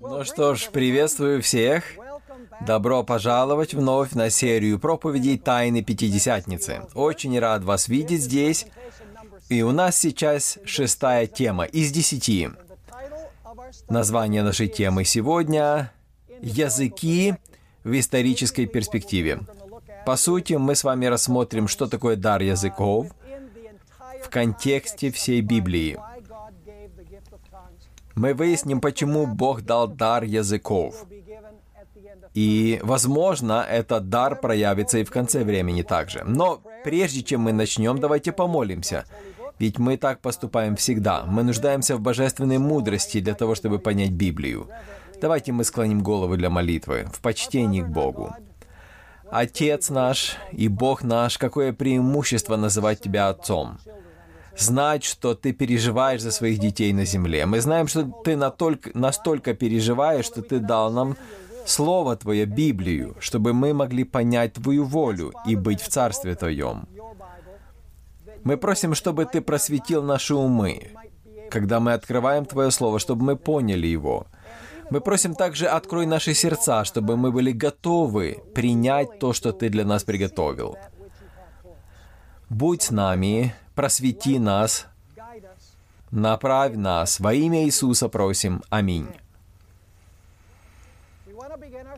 Ну что ж, приветствую всех. Добро пожаловать вновь на серию проповедей Тайны Пятидесятницы. Очень рад вас видеть здесь. И у нас сейчас шестая тема из десяти. Название нашей темы сегодня — «Языки в исторической перспективе». По сути, мы с вами рассмотрим, что такое дар языков в контексте всей Библии — мы выясним, почему Бог дал дар языков. И, возможно, этот дар проявится и в конце времени также. Но прежде чем мы начнем, давайте помолимся. Ведь мы так поступаем всегда. Мы нуждаемся в божественной мудрости для того, чтобы понять Библию. Давайте мы склоним головы для молитвы, в почтении к Богу. Отец наш и Бог наш, какое преимущество называть Тебя Отцом знать, что ты переживаешь за своих детей на земле. Мы знаем, что ты настолько, настолько переживаешь, что ты дал нам Слово Твое, Библию, чтобы мы могли понять Твою волю и быть в Царстве Твоем. Мы просим, чтобы Ты просветил наши умы, когда мы открываем Твое Слово, чтобы мы поняли его. Мы просим также, открой наши сердца, чтобы мы были готовы принять то, что Ты для нас приготовил. Будь с нами, просвети нас, направь нас. Во имя Иисуса просим. Аминь.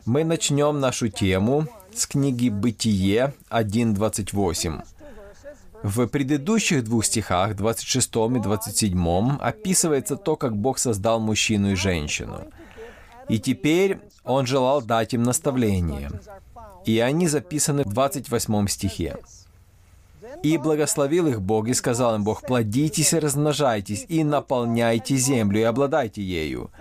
Мы начнем нашу тему с книги «Бытие» 1.28. В предыдущих двух стихах, 26 и 27, описывается то, как Бог создал мужчину и женщину. И теперь Он желал дать им наставление. И они записаны в 28 стихе. И благословил их Бог, и сказал им Бог, плодитесь и размножайтесь, и наполняйте землю, и обладайте ею.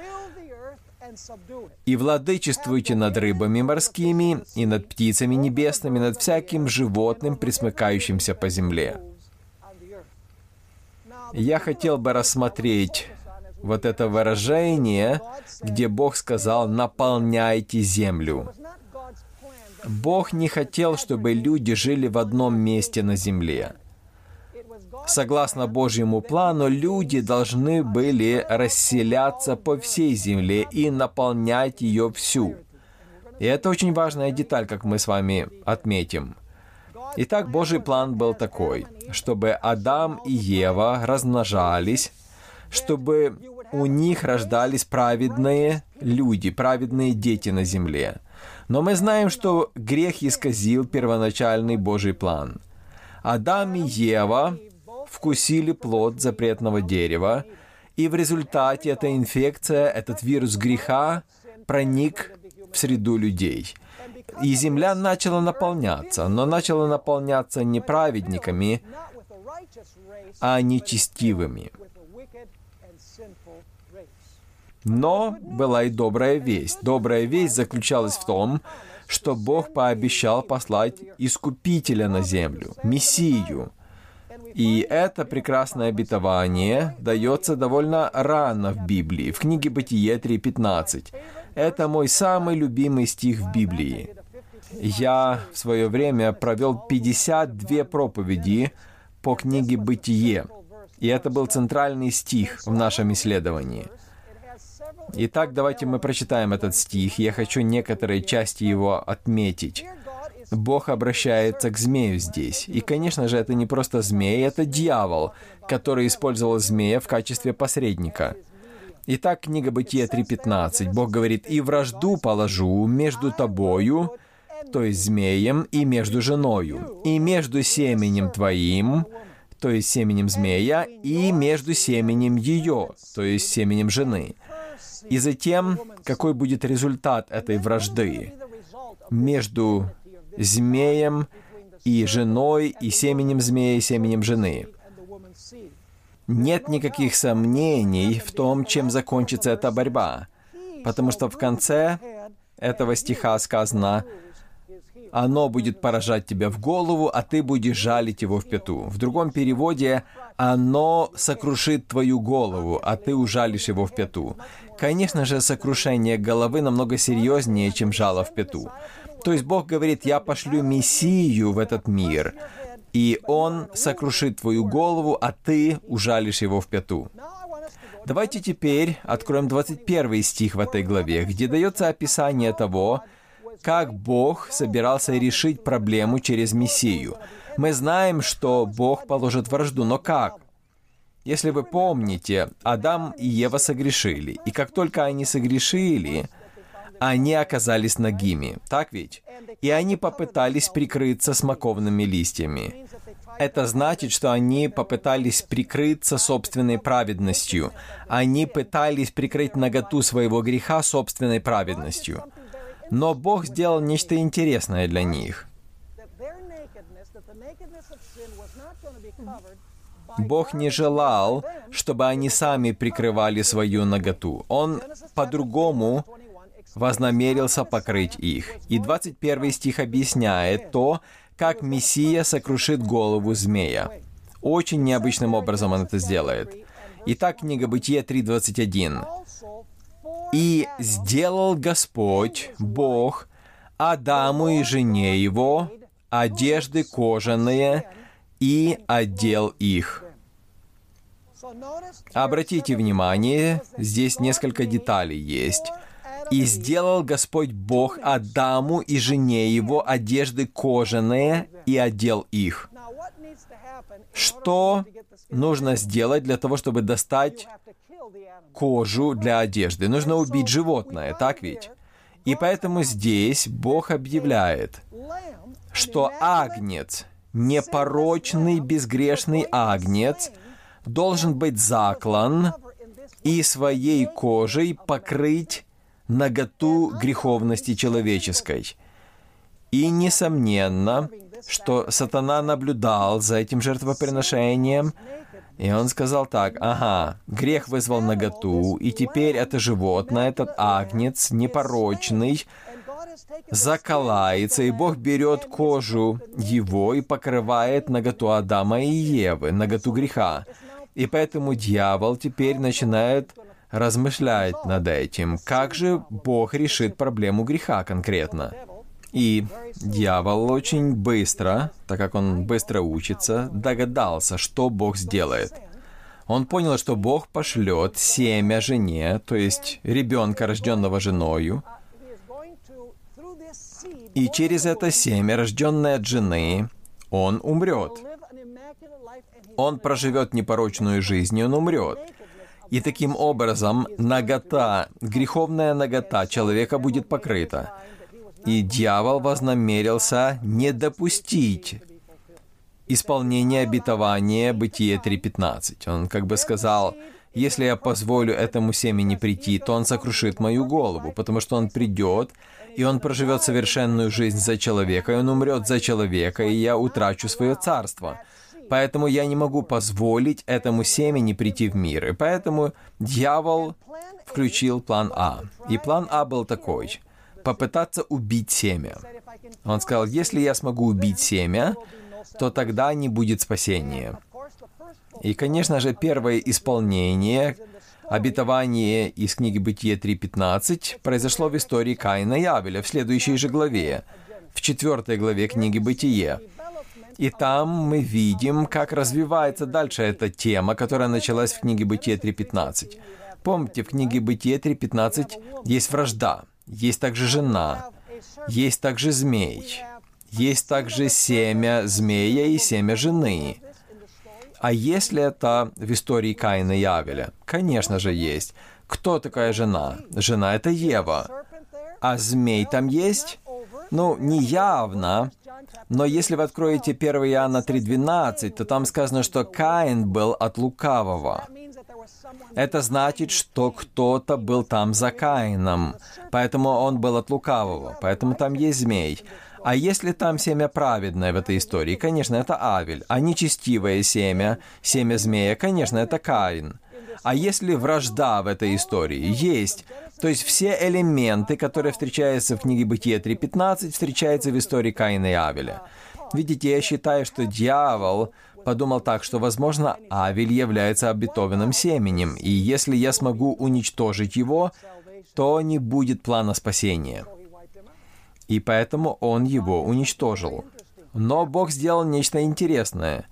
И владычествуйте над рыбами морскими, и над птицами небесными, над всяким животным, присмыкающимся по земле. Я хотел бы рассмотреть вот это выражение, где Бог сказал «наполняйте землю». Бог не хотел, чтобы люди жили в одном месте на земле. Согласно Божьему плану, люди должны были расселяться по всей земле и наполнять ее всю. И это очень важная деталь, как мы с вами отметим. Итак, Божий план был такой, чтобы Адам и Ева размножались, чтобы у них рождались праведные люди, праведные дети на земле. Но мы знаем, что грех исказил первоначальный Божий план. Адам и Ева вкусили плод запретного дерева, и в результате эта инфекция, этот вирус греха проник в среду людей. И земля начала наполняться, но начала наполняться не праведниками, а нечестивыми. Но была и добрая весть. Добрая весть заключалась в том, что Бог пообещал послать Искупителя на землю, Мессию. И это прекрасное обетование дается довольно рано в Библии, в книге Бытие 3.15. Это мой самый любимый стих в Библии. Я в свое время провел 52 проповеди по книге Бытие, и это был центральный стих в нашем исследовании – Итак, давайте мы прочитаем этот стих. Я хочу некоторые части его отметить. Бог обращается к змею здесь. И, конечно же, это не просто змей, это дьявол, который использовал змея в качестве посредника. Итак, книга Бытия 3.15. Бог говорит, «И вражду положу между тобою, то есть змеем, и между женою, и между семенем твоим, то есть семенем змея, и между семенем ее, то есть семенем жены. И затем, какой будет результат этой вражды между змеем и женой, и семенем змея, и семенем жены. Нет никаких сомнений в том, чем закончится эта борьба, потому что в конце этого стиха сказано оно будет поражать тебя в голову, а ты будешь жалить его в пяту. В другом переводе «Оно сокрушит твою голову, а ты ужалишь его в пяту». Конечно же, сокрушение головы намного серьезнее, чем жало в пяту. То есть Бог говорит, я пошлю Мессию в этот мир, и Он сокрушит твою голову, а ты ужалишь его в пяту. Давайте теперь откроем 21 стих в этой главе, где дается описание того, как Бог собирался решить проблему через Мессию. Мы знаем, что Бог положит вражду, но как? Если вы помните, Адам и Ева согрешили, и как только они согрешили, они оказались нагими, так ведь? И они попытались прикрыться смоковными листьями. Это значит, что они попытались прикрыться собственной праведностью. Они пытались прикрыть наготу своего греха собственной праведностью. Но Бог сделал нечто интересное для них. Бог не желал, чтобы они сами прикрывали свою наготу. Он по-другому вознамерился покрыть их. И 21 стих объясняет то, как Мессия сокрушит голову змея. Очень необычным образом он это сделает. Итак, книга Бытия 3.21. «И сделал Господь, Бог, Адаму и жене его одежды кожаные и одел их». Обратите внимание, здесь несколько деталей есть. «И сделал Господь Бог Адаму и жене его одежды кожаные и одел их». Что нужно сделать для того, чтобы достать кожу для одежды? Нужно убить животное, так ведь? И поэтому здесь Бог объявляет, что агнец, непорочный, безгрешный агнец, должен быть заклан и своей кожей покрыть наготу греховности человеческой. И несомненно, что сатана наблюдал за этим жертвоприношением, и он сказал так, ага, грех вызвал наготу, и теперь это животное, этот агнец, непорочный, заколается, и Бог берет кожу его и покрывает наготу Адама и Евы, наготу греха. И поэтому дьявол теперь начинает размышлять над этим, как же Бог решит проблему греха конкретно. И дьявол очень быстро, так как он быстро учится, догадался, что Бог сделает. Он понял, что Бог пошлет семя жене, то есть ребенка, рожденного женою, и через это семя, рожденное от жены, он умрет. Он проживет непорочную жизнь, и он умрет. И таким образом нагота, греховная нагота человека будет покрыта. И дьявол вознамерился не допустить исполнения обетования Бытие 3.15. Он как бы сказал, если я позволю этому семени прийти, то он сокрушит мою голову, потому что он придет, и он проживет совершенную жизнь за человека, и он умрет за человека, и я утрачу свое царство. Поэтому я не могу позволить этому семени прийти в мир. И поэтому дьявол включил план А. И план А был такой — попытаться убить семя. Он сказал, если я смогу убить семя, то тогда не будет спасения. И, конечно же, первое исполнение обетование из книги Бытие 3.15 произошло в истории Каина и Авеля в следующей же главе, в четвертой главе книги Бытие. И там мы видим, как развивается дальше эта тема, которая началась в книге Бытие 3.15. Помните, в книге Бытие 3.15 есть вражда, есть также жена, есть также змей, есть также семя змея и семя жены. А есть ли это в истории Каина и Авеля? Конечно же есть. Кто такая жена? Жена — это Ева. А змей там есть? Ну, не явно, но если вы откроете 1 Иоанна 3.12, то там сказано, что Каин был от лукавого. Это значит, что кто-то был там за Каином, поэтому он был от лукавого, поэтому там есть змей. А если там семя праведное в этой истории, конечно, это Авель, а нечестивое семя, семя змея, конечно, это Каин. А если вражда в этой истории есть, то есть все элементы, которые встречаются в книге Бытия 3.15, встречаются в истории Каина и Авеля. Видите, я считаю, что дьявол подумал так, что, возможно, Авель является обетованным семенем, и если я смогу уничтожить его, то не будет плана спасения. И поэтому он его уничтожил. Но Бог сделал нечто интересное.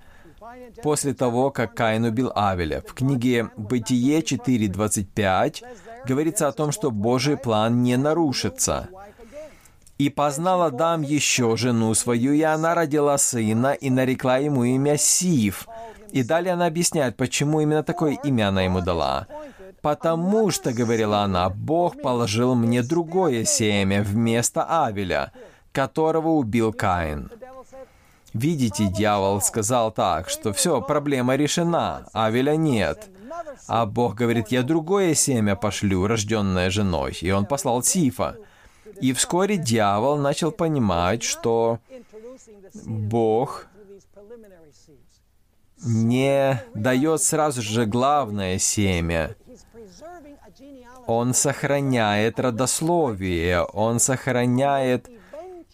после того, как Каин убил Авеля. В книге «Бытие 4.25» говорится о том, что Божий план не нарушится. «И познал Адам еще жену свою, и она родила сына, и нарекла ему имя Сив». И далее она объясняет, почему именно такое имя она ему дала. «Потому что, — говорила она, — Бог положил мне другое семя вместо Авеля, которого убил Каин». Видите, дьявол сказал так, что все, проблема решена, Авеля нет. А Бог говорит, я другое семя пошлю, рожденное женой. И он послал Сифа. И вскоре дьявол начал понимать, что Бог не дает сразу же главное семя. Он сохраняет родословие, он сохраняет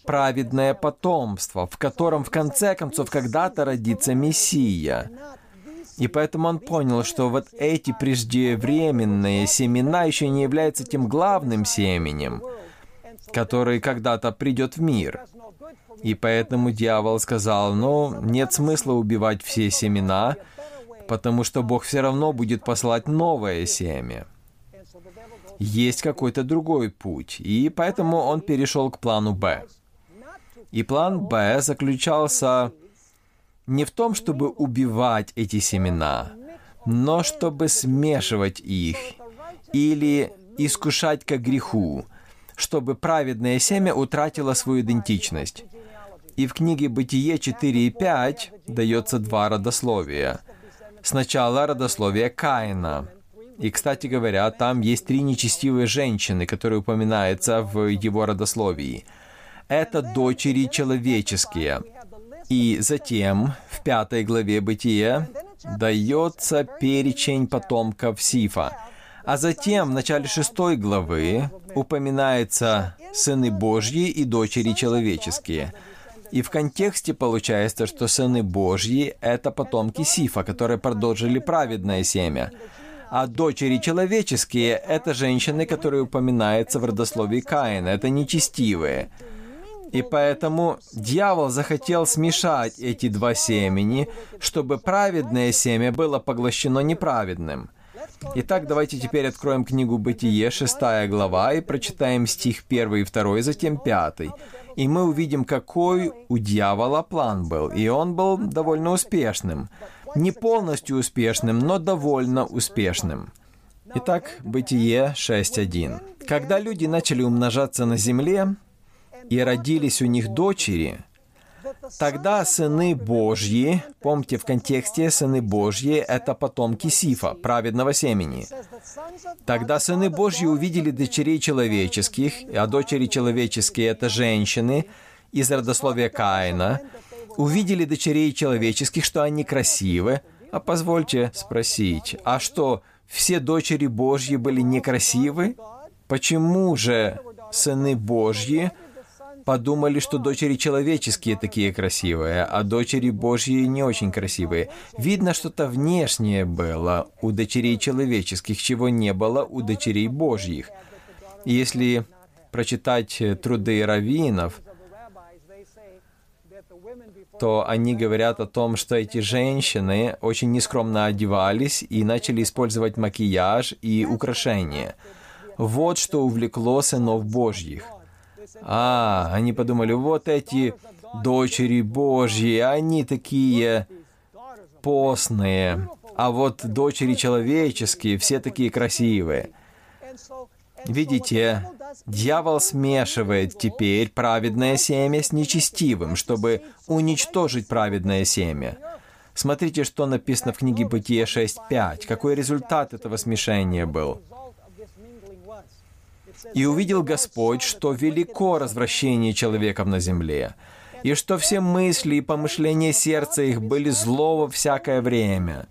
праведное потомство, в котором в конце концов когда-то родится Мессия. И поэтому он понял, что вот эти преждевременные семена еще не являются тем главным семенем, который когда-то придет в мир. И поэтому дьявол сказал, ну, нет смысла убивать все семена, потому что Бог все равно будет послать новое семя. Есть какой-то другой путь, и поэтому он перешел к плану «Б». И план «Б» заключался не в том, чтобы убивать эти семена, но чтобы смешивать их или искушать к греху, чтобы праведное семя утратило свою идентичность. И в книге «Бытие 4 и 5» дается два родословия. Сначала родословие Каина. И, кстати говоря, там есть три нечестивые женщины, которые упоминаются в его родословии – это дочери человеческие. И затем в пятой главе Бытия дается перечень потомков Сифа. А затем в начале шестой главы упоминается сыны Божьи и дочери человеческие. И в контексте получается, что сыны Божьи — это потомки Сифа, которые продолжили праведное семя. А дочери человеческие — это женщины, которые упоминаются в родословии Каина, это нечестивые. И поэтому дьявол захотел смешать эти два семени, чтобы праведное семя было поглощено неправедным. Итак, давайте теперь откроем книгу Бытие, 6 глава, и прочитаем стих 1 и 2, затем 5. И мы увидим, какой у дьявола план был. И он был довольно успешным. Не полностью успешным, но довольно успешным. Итак, Бытие 6.1. Когда люди начали умножаться на земле, и родились у них дочери, тогда сыны Божьи, помните в контексте, сыны Божьи — это потомки Сифа, праведного семени. Тогда сыны Божьи увидели дочерей человеческих, а дочери человеческие — это женщины из родословия Каина, увидели дочерей человеческих, что они красивы, а позвольте спросить, а что, все дочери Божьи были некрасивы? Почему же сыны Божьи подумали, что дочери человеческие такие красивые, а дочери Божьи не очень красивые. Видно, что-то внешнее было у дочерей человеческих, чего не было у дочерей Божьих. Если прочитать труды раввинов, то они говорят о том, что эти женщины очень нескромно одевались и начали использовать макияж и украшения. Вот что увлекло сынов Божьих – а, они подумали, вот эти дочери Божьи, они такие постные, а вот дочери человеческие, все такие красивые. Видите, дьявол смешивает теперь праведное семя с нечестивым, чтобы уничтожить праведное семя. Смотрите, что написано в книге Бытия 6.5. Какой результат этого смешения был? И увидел Господь, что велико развращение человеков на земле, и что все мысли и помышления сердца их были зло во всякое время.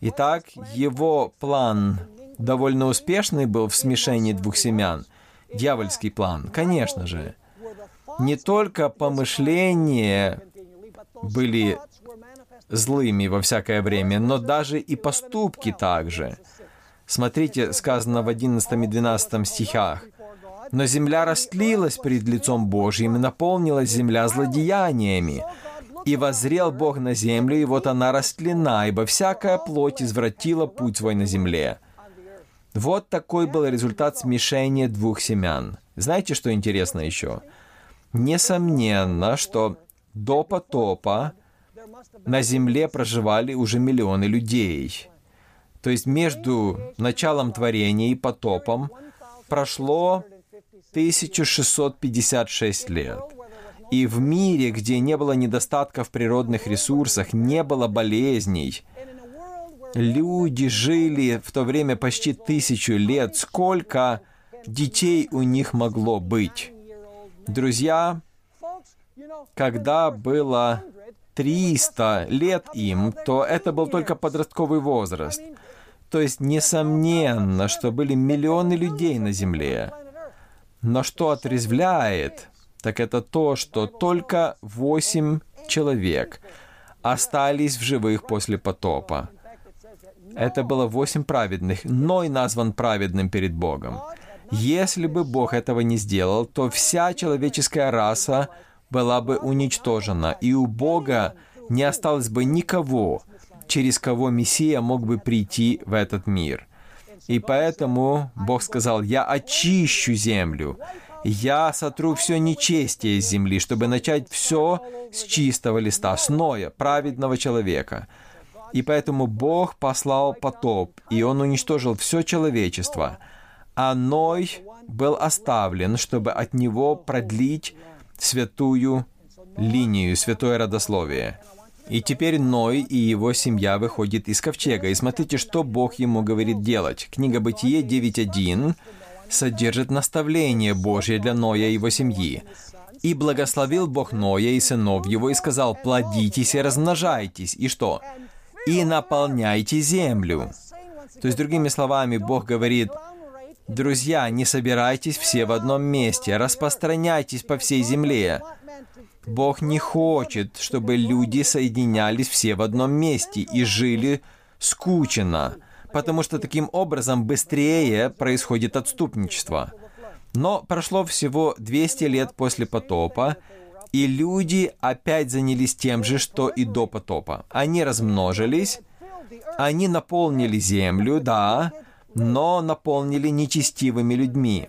Итак, его план довольно успешный был в смешении двух семян. Дьявольский план, конечно же. Не только помышления были злыми во всякое время, но даже и поступки также – Смотрите, сказано в 11 и 12 стихах. «Но земля растлилась перед лицом Божьим, и наполнилась земля злодеяниями. И воззрел Бог на землю, и вот она растлена, ибо всякая плоть извратила путь свой на земле. Вот такой был результат смешения двух семян. Знаете, что интересно еще? Несомненно, что до потопа на земле проживали уже миллионы людей. То есть между началом творения и потопом прошло 1656 лет. И в мире, где не было недостатка в природных ресурсах, не было болезней, люди жили в то время почти тысячу лет. Сколько детей у них могло быть? Друзья, когда было 300 лет им, то это был только подростковый возраст. То есть, несомненно, что были миллионы людей на Земле. Но что отрезвляет, так это то, что только восемь человек остались в живых после потопа. Это было восемь праведных, Ной назван праведным перед Богом. Если бы Бог этого не сделал, то вся человеческая раса была бы уничтожена, и у Бога не осталось бы никого, через кого Мессия мог бы прийти в этот мир. И поэтому Бог сказал, «Я очищу землю, я сотру все нечестие из земли, чтобы начать все с чистого листа, с Ноя, праведного человека». И поэтому Бог послал потоп, и Он уничтожил все человечество. А Ной был оставлен, чтобы от него продлить святую линию, святое родословие. И теперь Ной и его семья выходят из ковчега. И смотрите, что Бог ему говорит делать. Книга Бытие 9.1 содержит наставление Божье для Ноя и его семьи. «И благословил Бог Ноя и сынов его, и сказал, плодитесь и размножайтесь». И что? «И наполняйте землю». То есть, другими словами, Бог говорит, Друзья, не собирайтесь все в одном месте, распространяйтесь по всей земле. Бог не хочет, чтобы люди соединялись все в одном месте и жили скучно, потому что таким образом быстрее происходит отступничество. Но прошло всего 200 лет после потопа, и люди опять занялись тем же, что и до потопа. Они размножились, они наполнили землю, да, но наполнили нечестивыми людьми.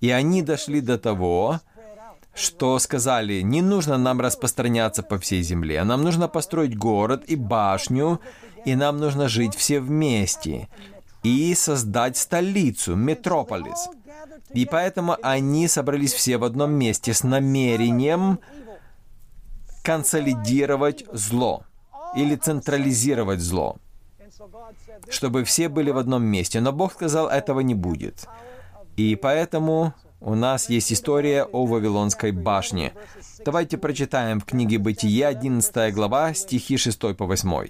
И они дошли до того, что сказали, не нужно нам распространяться по всей земле, нам нужно построить город и башню, и нам нужно жить все вместе и создать столицу, метрополис. И поэтому они собрались все в одном месте с намерением консолидировать зло или централизировать зло чтобы все были в одном месте. Но Бог сказал, этого не будет. И поэтому у нас есть история о Вавилонской башне. Давайте прочитаем в книге Бытие, 11 глава, стихи 6 по 8.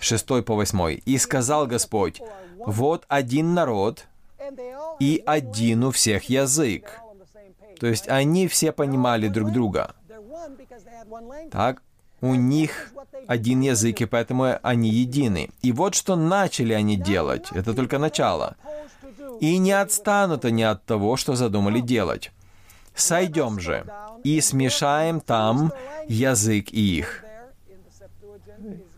6 по 8. «И сказал Господь, вот один народ, и один у всех язык». То есть они все понимали друг друга. Так, у них один язык, и поэтому они едины. И вот что начали они делать. Это только начало. И не отстанут они от того, что задумали делать. Сойдем же и смешаем там язык их.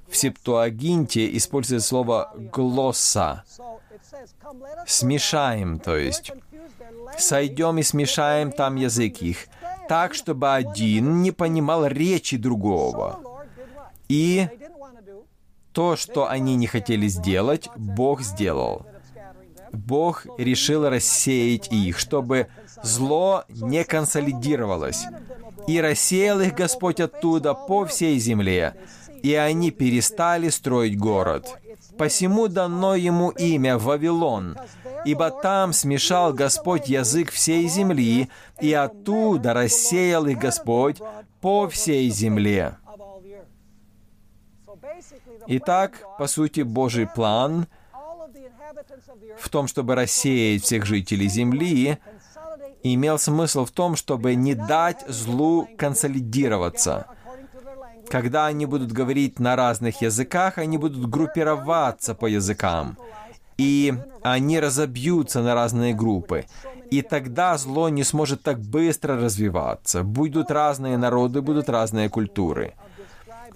В Септуагинте используется слово «глосса». Смешаем, то есть. Сойдем и смешаем там язык их, так, чтобы один не понимал речи другого. И то, что они не хотели сделать, Бог сделал. Бог решил рассеять их, чтобы зло не консолидировалось. И рассеял их Господь оттуда по всей земле, и они перестали строить город. Посему дано ему имя Вавилон, ибо там смешал Господь язык всей земли, и оттуда рассеял их Господь по всей земле. Итак, по сути, Божий план в том, чтобы рассеять всех жителей Земли, имел смысл в том, чтобы не дать злу консолидироваться. Когда они будут говорить на разных языках, они будут группироваться по языкам. И они разобьются на разные группы. И тогда зло не сможет так быстро развиваться. Будут разные народы, будут разные культуры.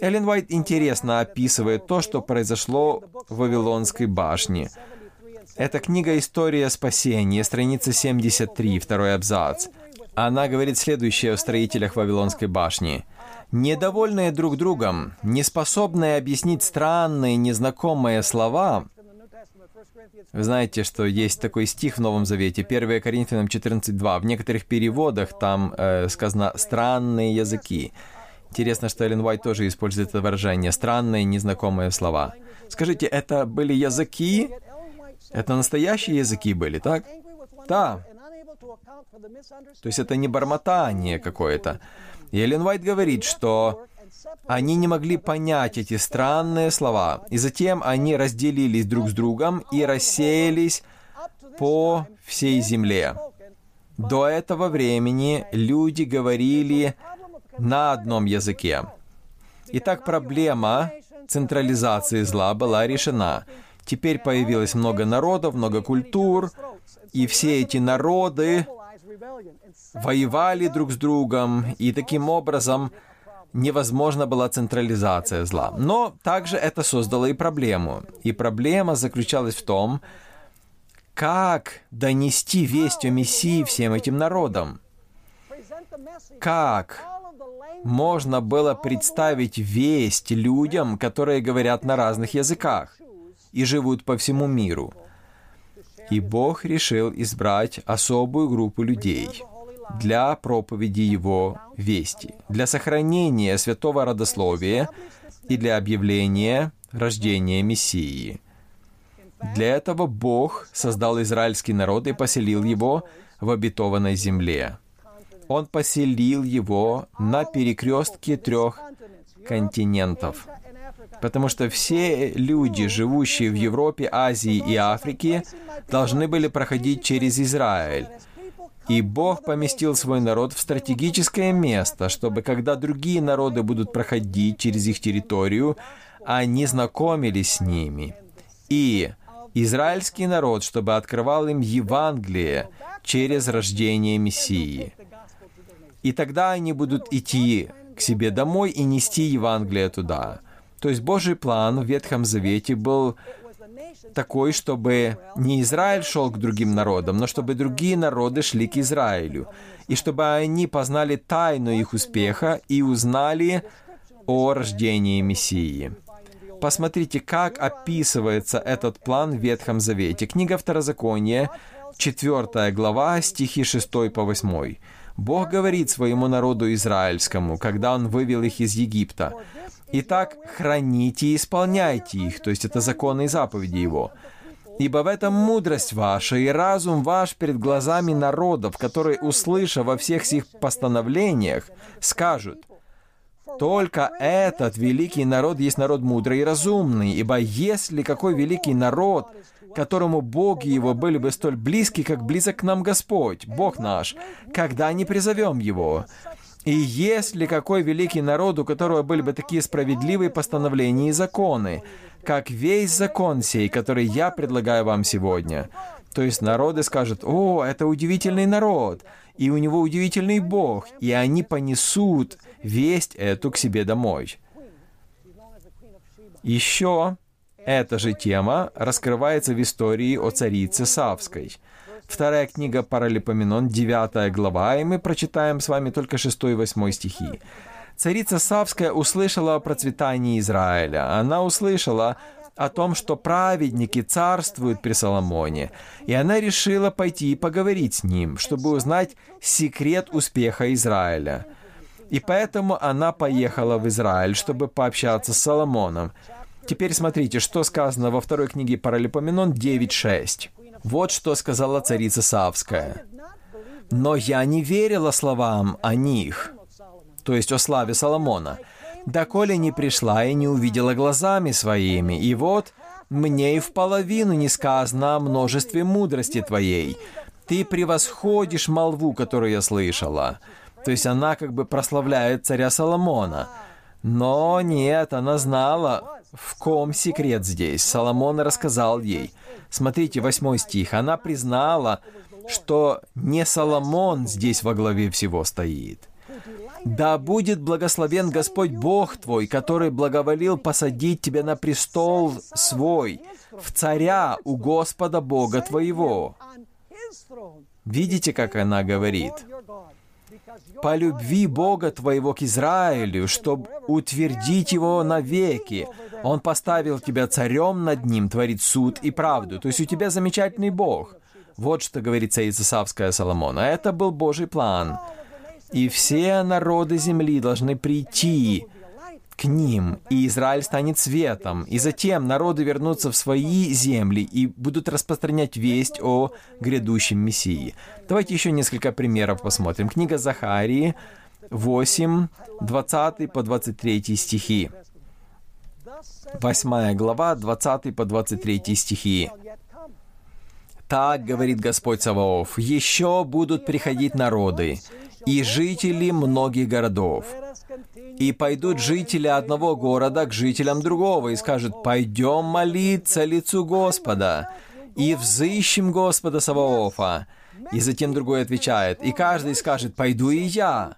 Эллен Уайт интересно описывает то, что произошло в Вавилонской башне. Это книга «История спасения», страница 73, второй абзац. Она говорит следующее о строителях Вавилонской башни. «Недовольные друг другом, неспособные объяснить странные, незнакомые слова, вы знаете, что есть такой стих в Новом Завете, 1 Коринфянам 14.2. В некоторых переводах там э, сказано «странные языки». Интересно, что Эллен Уайт тоже использует это выражение «странные, незнакомые слова». Скажите, это были языки? Это настоящие языки были, так? Да. То есть это не бормотание какое-то. И Эллен Уайт говорит, что они не могли понять эти странные слова, и затем они разделились друг с другом и рассеялись по всей земле. До этого времени люди говорили на одном языке. Итак, проблема централизации зла была решена. Теперь появилось много народов, много культур, и все эти народы воевали друг с другом, и таким образом невозможна была централизация зла. Но также это создало и проблему. И проблема заключалась в том, как донести весть о Мессии всем этим народам. Как можно было представить весть людям, которые говорят на разных языках и живут по всему миру. И Бог решил избрать особую группу людей для проповеди Его вести, для сохранения святого родословия и для объявления рождения Мессии. Для этого Бог создал израильский народ и поселил его в обетованной земле. Он поселил его на перекрестке трех континентов. Потому что все люди, живущие в Европе, Азии и Африке, должны были проходить через Израиль. И Бог поместил свой народ в стратегическое место, чтобы когда другие народы будут проходить через их территорию, они знакомились с ними. И израильский народ, чтобы открывал им Евангелие через рождение Мессии. И тогда они будут идти к себе домой и нести Евангелие туда. То есть Божий план в Ветхом Завете был такой, чтобы не Израиль шел к другим народам, но чтобы другие народы шли к Израилю, и чтобы они познали тайну их успеха и узнали о рождении Мессии. Посмотрите, как описывается этот план в Ветхом Завете. Книга Второзакония, 4 глава, стихи 6 по 8. Бог говорит своему народу израильскому, когда Он вывел их из Египта. «Итак, храните и исполняйте их», то есть это законы и заповеди Его. «Ибо в этом мудрость ваша и разум ваш перед глазами народов, которые, услыша во всех сих постановлениях, скажут, только этот великий народ есть народ мудрый и разумный, ибо если какой великий народ которому боги его были бы столь близки, как близок к нам Господь, Бог наш, когда не призовем его. И есть ли какой великий народ, у которого были бы такие справедливые постановления и законы, как весь закон сей, который я предлагаю вам сегодня? То есть народы скажут, «О, это удивительный народ, и у него удивительный Бог», и они понесут весть эту к себе домой. Еще эта же тема раскрывается в истории о царице Савской. Вторая книга Паралипоменон, 9 глава, и мы прочитаем с вами только 6 и 8 стихи. Царица Савская услышала о процветании Израиля. Она услышала о том, что праведники царствуют при Соломоне, и она решила пойти и поговорить с ним, чтобы узнать секрет успеха Израиля. И поэтому она поехала в Израиль, чтобы пообщаться с Соломоном. Теперь смотрите, что сказано во второй книге Паралипоменон 9.6. Вот что сказала царица Савская. «Но я не верила словам о них», то есть о славе Соломона, доколе не пришла и не увидела глазами своими, и вот мне и в половину не сказано о множестве мудрости твоей. Ты превосходишь молву, которую я слышала. То есть она как бы прославляет царя Соломона. Но нет, она знала, в ком секрет здесь? Соломон рассказал ей. Смотрите, восьмой стих. Она признала, что не Соломон здесь во главе всего стоит. Да будет благословен Господь Бог твой, который благоволил посадить тебя на престол свой, в царя у Господа Бога твоего. Видите, как она говорит? По любви Бога твоего к Израилю, чтобы утвердить его навеки. Он поставил тебя царем над ним, творит суд и правду. То есть у тебя замечательный Бог. Вот что говорит Цаица Соломона. Это был Божий план. И все народы земли должны прийти к ним, и Израиль станет светом, и затем народы вернутся в свои земли и будут распространять весть о грядущем Мессии. Давайте еще несколько примеров посмотрим. Книга Захарии 8, 20 по 23 стихи. 8 глава, 20 по 23 стихи. «Так, — говорит Господь Саваоф, — еще будут приходить народы, и жители многих городов, и пойдут жители одного города к жителям другого и скажут, «Пойдем молиться лицу Господа, и взыщем Господа Саваофа». И затем другой отвечает, и каждый скажет, «Пойду и я».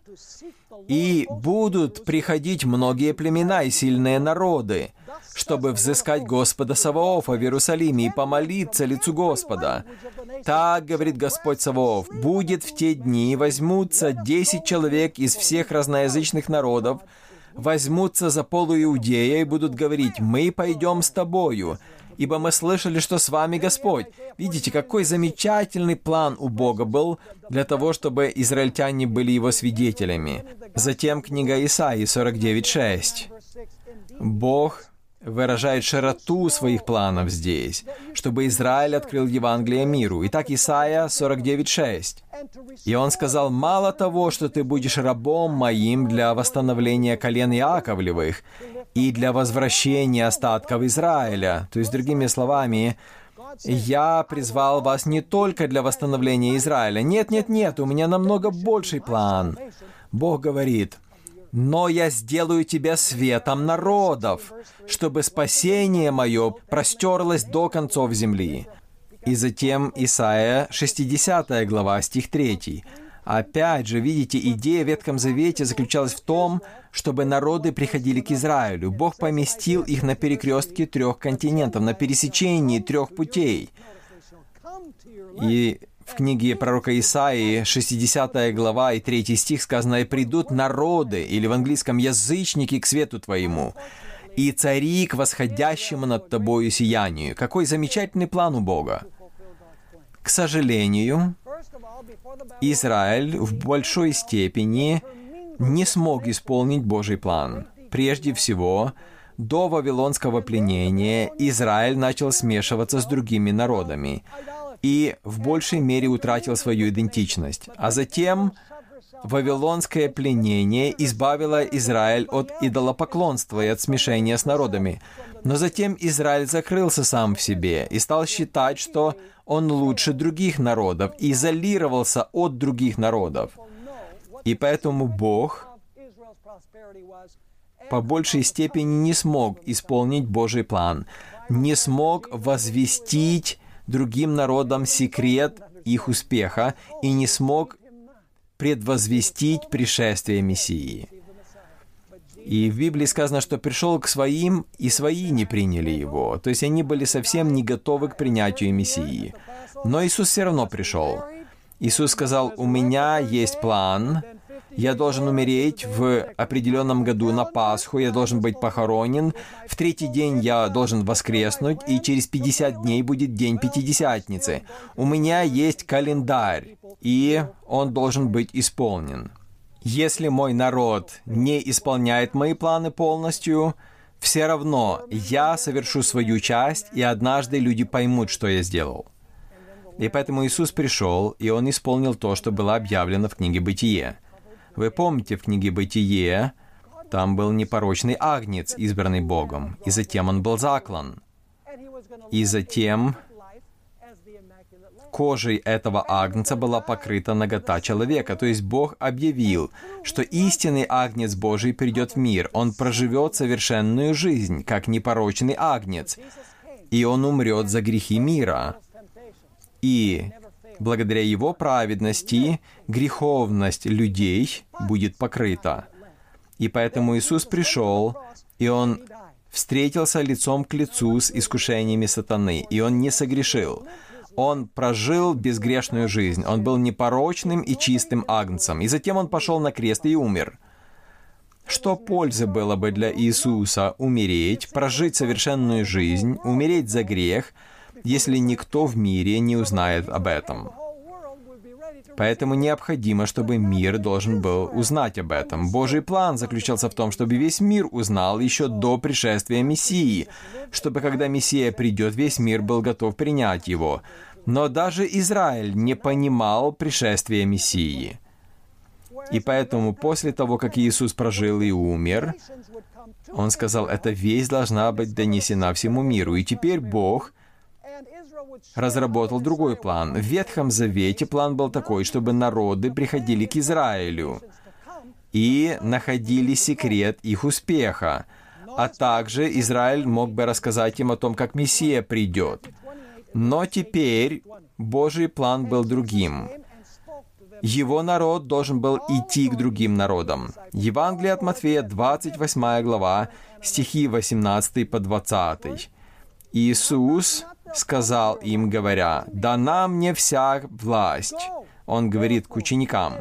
И будут приходить многие племена и сильные народы, чтобы взыскать Господа Саваофа в Иерусалиме и помолиться лицу Господа. Так, говорит Господь Саваоф, будет в те дни, возьмутся десять человек из всех разноязычных народов, возьмутся за полу Иудея и будут говорить, «Мы пойдем с тобою, ибо мы слышали, что с вами Господь». Видите, какой замечательный план у Бога был для того, чтобы израильтяне были его свидетелями. Затем книга Исаии 49.6. Бог выражает широту своих планов здесь, чтобы Израиль открыл Евангелие миру. Итак, Исаия 49.6. «И он сказал, «Мало того, что ты будешь рабом моим для восстановления колен Иаковлевых и для возвращения остатков Израиля». То есть, другими словами, «Я призвал вас не только для восстановления Израиля. Нет, нет, нет, у меня намного больший план». Бог говорит, но я сделаю тебя светом народов, чтобы спасение мое простерлось до концов земли». И затем Исаия, 60 глава, стих 3. Опять же, видите, идея в Ветхом Завете заключалась в том, чтобы народы приходили к Израилю. Бог поместил их на перекрестке трех континентов, на пересечении трех путей. И в книге пророка Исаии, 60 глава и 3 стих сказано, «И придут народы», или в английском «язычники к свету твоему, и цари к восходящему над тобою сиянию». Какой замечательный план у Бога. К сожалению, Израиль в большой степени не смог исполнить Божий план. Прежде всего, до вавилонского пленения Израиль начал смешиваться с другими народами и в большей мере утратил свою идентичность. А затем Вавилонское пленение избавило Израиль от идолопоклонства и от смешения с народами. Но затем Израиль закрылся сам в себе и стал считать, что он лучше других народов, изолировался от других народов. И поэтому Бог по большей степени не смог исполнить Божий план, не смог возвестить другим народам секрет их успеха и не смог предвозвестить пришествие Мессии. И в Библии сказано, что пришел к своим, и свои не приняли его. То есть они были совсем не готовы к принятию Мессии. Но Иисус все равно пришел. Иисус сказал, «У меня есть план, я должен умереть в определенном году на Пасху, я должен быть похоронен, в третий день я должен воскреснуть, и через 50 дней будет день Пятидесятницы. У меня есть календарь, и он должен быть исполнен. Если мой народ не исполняет мои планы полностью, все равно я совершу свою часть, и однажды люди поймут, что я сделал. И поэтому Иисус пришел, и Он исполнил то, что было объявлено в книге «Бытие». Вы помните в книге «Бытие», там был непорочный агнец, избранный Богом, и затем он был заклан. И затем кожей этого агнца была покрыта нагота человека. То есть Бог объявил, что истинный агнец Божий придет в мир. Он проживет совершенную жизнь, как непорочный агнец. И он умрет за грехи мира. И благодаря Его праведности греховность людей будет покрыта. И поэтому Иисус пришел, и Он встретился лицом к лицу с искушениями сатаны, и Он не согрешил. Он прожил безгрешную жизнь, он был непорочным и чистым агнцем, и затем он пошел на крест и умер. Что пользы было бы для Иисуса умереть, прожить совершенную жизнь, умереть за грех, если никто в мире не узнает об этом? Поэтому необходимо, чтобы мир должен был узнать об этом. Божий план заключался в том, чтобы весь мир узнал еще до пришествия Мессии, чтобы когда Мессия придет, весь мир был готов принять его. Но даже Израиль не понимал пришествия Мессии. И поэтому после того, как Иисус прожил и умер, Он сказал, эта весть должна быть донесена всему миру. И теперь Бог разработал другой план. В Ветхом Завете план был такой, чтобы народы приходили к Израилю и находили секрет их успеха. А также Израиль мог бы рассказать им о том, как Мессия придет. Но теперь Божий план был другим. Его народ должен был идти к другим народам. Евангелие от Матфея, 28 глава, стихи 18 по 20. Иисус сказал им, говоря, «Дана мне вся власть». Он говорит к ученикам,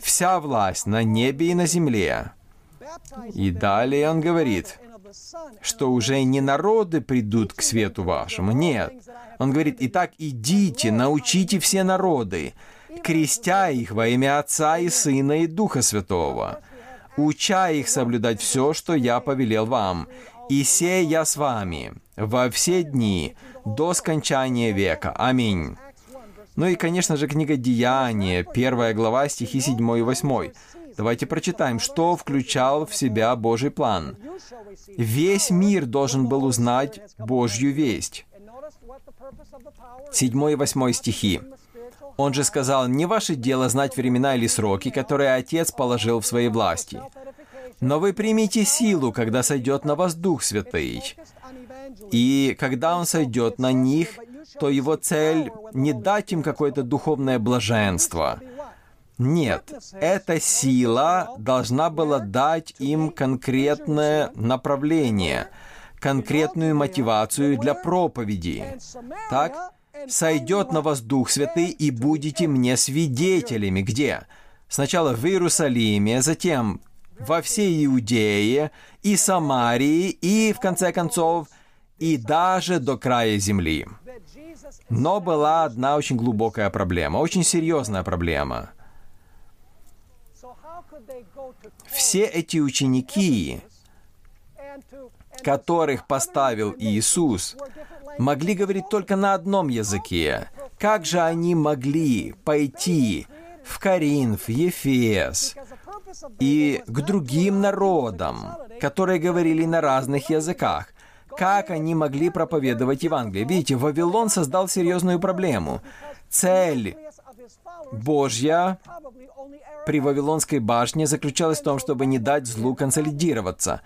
«Вся власть на небе и на земле». И далее он говорит, что уже не народы придут к свету вашему, нет. Он говорит, «Итак, идите, научите все народы, крестя их во имя Отца и Сына и Духа Святого, уча их соблюдать все, что я повелел вам, и сей я с вами во все дни до скончания века. Аминь. Ну и, конечно же, книга Деяния, первая глава, стихи 7 и 8. Давайте прочитаем, что включал в себя Божий план. Весь мир должен был узнать Божью весть. 7 и 8 стихи. Он же сказал, «Не ваше дело знать времена или сроки, которые Отец положил в своей власти. Но вы примите силу, когда сойдет на вас Дух Святый. И когда Он сойдет на них, то Его цель не дать им какое-то духовное блаженство. Нет, эта сила должна была дать им конкретное направление, конкретную мотивацию для проповеди. Так, сойдет на вас Дух Святый, и будете мне свидетелями. Где? Сначала в Иерусалиме, затем во всей Иудее и Самарии, и, в конце концов, и даже до края земли. Но была одна очень глубокая проблема, очень серьезная проблема. Все эти ученики, которых поставил Иисус, могли говорить только на одном языке. Как же они могли пойти в Каринф, Ефес и к другим народам, которые говорили на разных языках? Как они могли проповедовать Евангелие? Видите, Вавилон создал серьезную проблему. Цель Божья при Вавилонской башне заключалась в том, чтобы не дать злу консолидироваться.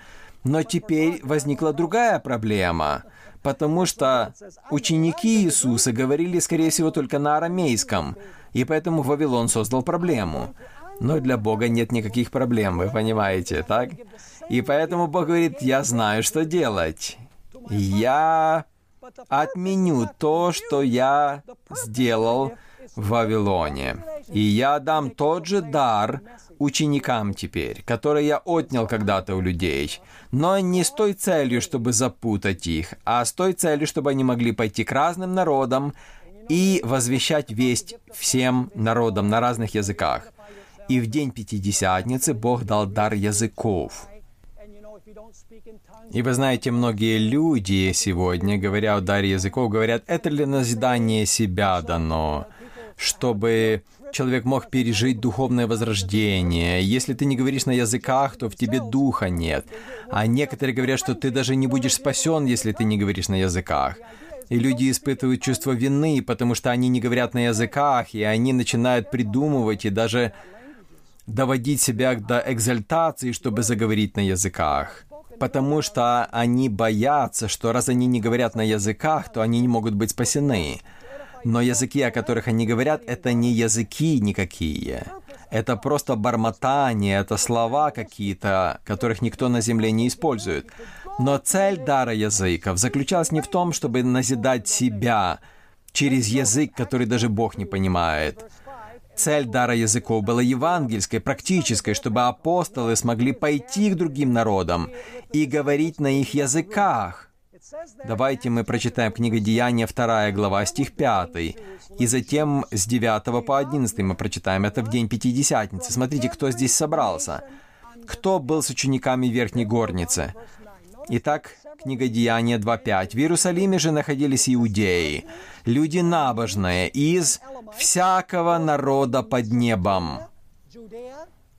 Но теперь возникла другая проблема — потому что ученики Иисуса говорили, скорее всего, только на арамейском, и поэтому Вавилон создал проблему. Но для Бога нет никаких проблем, вы понимаете, так? И поэтому Бог говорит, я знаю, что делать. Я отменю то, что я сделал в Вавилоне. И я дам тот же дар ученикам теперь, который я отнял когда-то у людей, но не с той целью, чтобы запутать их, а с той целью, чтобы они могли пойти к разным народам и возвещать весть всем народам на разных языках. И в день Пятидесятницы Бог дал дар языков. И вы знаете, многие люди сегодня, говоря о даре языков, говорят, это для назидания себя дано, чтобы человек мог пережить духовное возрождение. Если ты не говоришь на языках, то в тебе духа нет. А некоторые говорят, что ты даже не будешь спасен, если ты не говоришь на языках. И люди испытывают чувство вины, потому что они не говорят на языках, и они начинают придумывать и даже доводить себя до экзальтации, чтобы заговорить на языках. Потому что они боятся, что раз они не говорят на языках, то они не могут быть спасены. Но языки, о которых они говорят, это не языки никакие. Это просто бормотание, это слова какие-то, которых никто на земле не использует. Но цель дара языков заключалась не в том, чтобы назидать себя через язык, который даже Бог не понимает. Цель дара языков была евангельской, практической, чтобы апостолы смогли пойти к другим народам и говорить на их языках. Давайте мы прочитаем книга Деяния, 2 глава, стих 5. И затем с 9 по 11 мы прочитаем это в день Пятидесятницы. Смотрите, кто здесь собрался. Кто был с учениками Верхней Горницы? Итак, книга Деяния 2.5. В Иерусалиме же находились иудеи, люди набожные, из всякого народа под небом.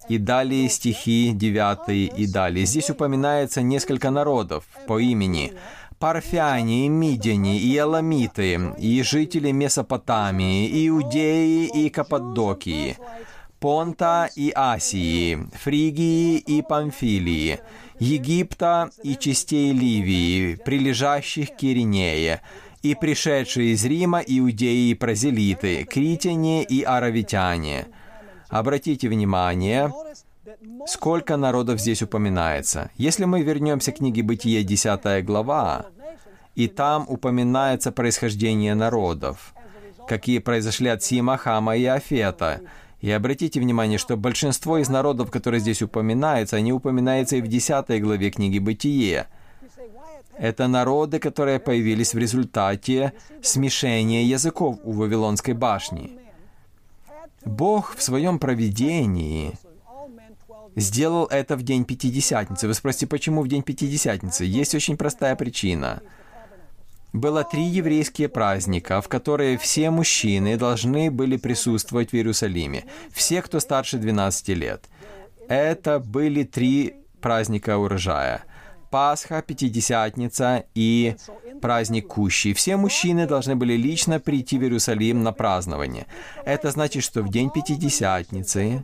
И далее стихи 9 и далее. Здесь упоминается несколько народов по имени. Парфяне, и Мидяне, и Эламиты, и жители Месопотамии, Иудеи и Каппадокии, Понта и Асии, Фригии и Памфилии, Египта и частей Ливии, прилежащих к Иринее, и пришедшие из Рима иудеи и прозелиты, критяне и аравитяне. Обратите внимание, сколько народов здесь упоминается. Если мы вернемся к книге Бытия, 10 глава, и там упоминается происхождение народов, какие произошли от Сима, Хама и Афета, и обратите внимание, что большинство из народов, которые здесь упоминаются, они упоминаются и в 10 главе книги «Бытие». Это народы, которые появились в результате смешения языков у Вавилонской башни. Бог в своем провидении сделал это в день Пятидесятницы. Вы спросите, почему в день Пятидесятницы? Есть очень простая причина – было три еврейские праздника, в которые все мужчины должны были присутствовать в Иерусалиме. Все, кто старше 12 лет. Это были три праздника урожая. Пасха, Пятидесятница и праздник Кущи. Все мужчины должны были лично прийти в Иерусалим на празднование. Это значит, что в день Пятидесятницы